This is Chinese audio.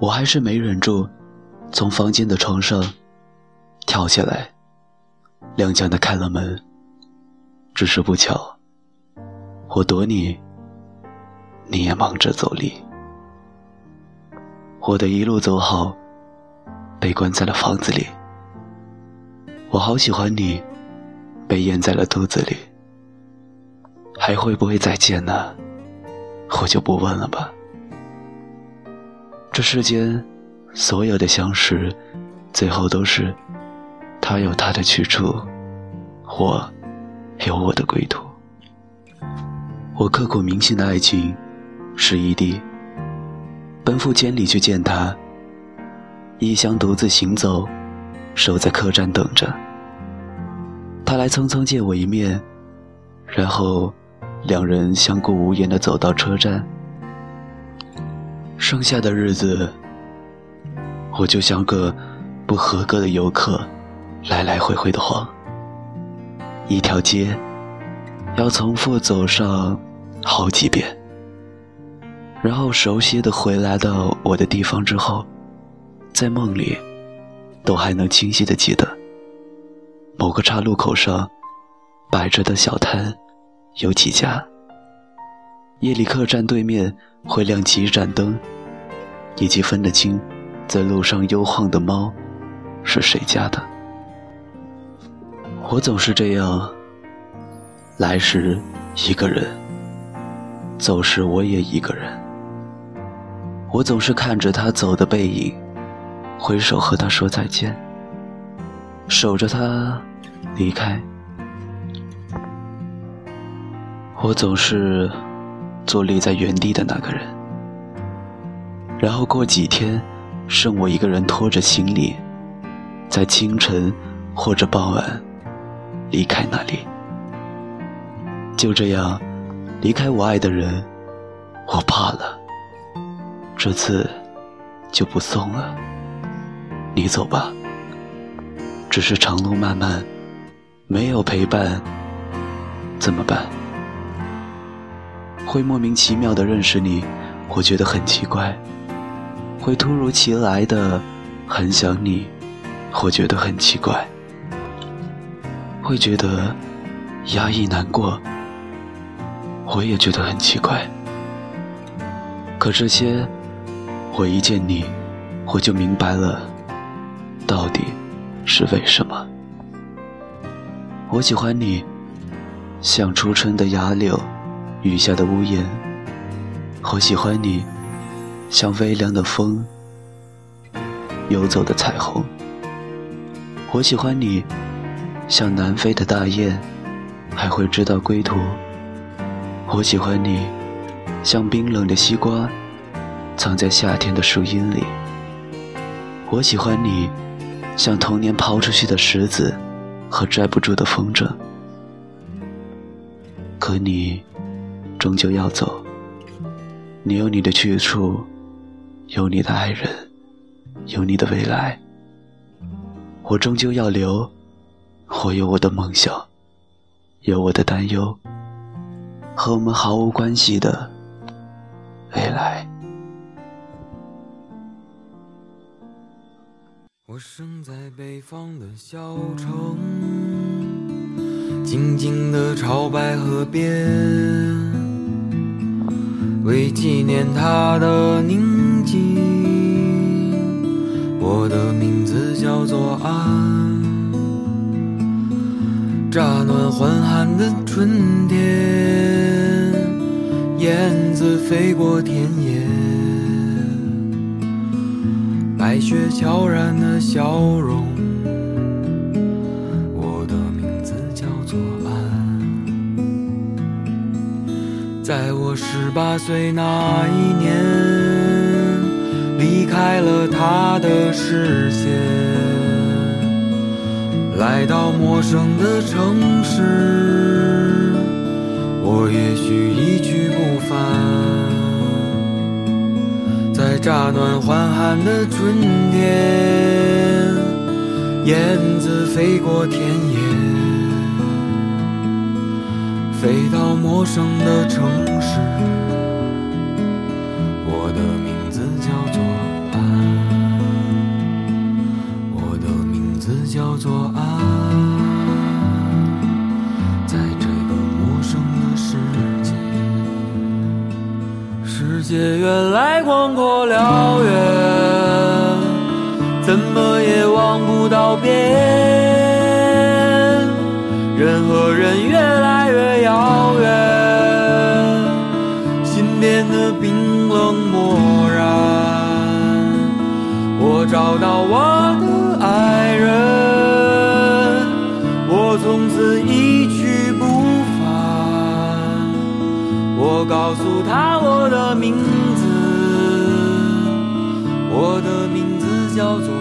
我还是没忍住，从房间的床上跳下来，踉跄的开了门。只是不巧，我躲你，你也忙着走离。我的一路走好，被关在了房子里。我好喜欢你，被咽在了肚子里。还会不会再见呢？我就不问了吧。这世间所有的相识，最后都是他有他的去处，我有我的归途。我刻骨铭心的爱情是异地，奔赴千里去见他，异乡独自行走，守在客栈等着他来匆匆见我一面，然后。两人相顾无言的走到车站，剩下的日子，我就像个不合格的游客，来来回回的晃。一条街要重复走上好几遍，然后熟悉的回来到我的地方之后，在梦里都还能清晰的记得某个岔路口上摆着的小摊。有几家。夜里客栈对面会亮起一盏灯，以及分得清，在路上悠晃的猫，是谁家的。我总是这样，来时一个人，走时我也一个人。我总是看着他走的背影，挥手和他说再见，守着他离开。我总是坐立在原地的那个人，然后过几天，剩我一个人拖着行李，在清晨或者傍晚离开那里。就这样离开我爱的人，我怕了，这次就不送了。你走吧，只是长路漫漫，没有陪伴，怎么办？会莫名其妙的认识你，我觉得很奇怪；会突如其来的很想你，我觉得很奇怪；会觉得压抑难过，我也觉得很奇怪。可这些，我一见你，我就明白了，到底是为什么。我喜欢你，像初春的杨柳。雨下的屋檐，我喜欢你，像微凉的风，游走的彩虹。我喜欢你，像南飞的大雁，还会知道归途。我喜欢你，像冰冷的西瓜，藏在夏天的树荫里。我喜欢你，像童年抛出去的石子和拽不住的风筝。可你。终究要走，你有你的去处，有你的爱人，有你的未来。我终究要留，我有我的梦想，有我的担忧，和我们毫无关系的未来。我生在北方的小城，静静的朝白河边。为纪念他的宁静，我的名字叫做安。乍暖还寒的春天，燕子飞过田野，白雪悄然的笑容。在我十八岁那一年，离开了他的视线，来到陌生的城市。我也许一去不返，在乍暖还寒的春天，燕子飞过田野。飞到陌生的城我的名字叫做安我的名字叫做安在这个陌生的世界世界原来广阔辽远怎么也望不到边任何人愿找到我的爱人我从此一去不返。我告诉他我的名字我的名字叫做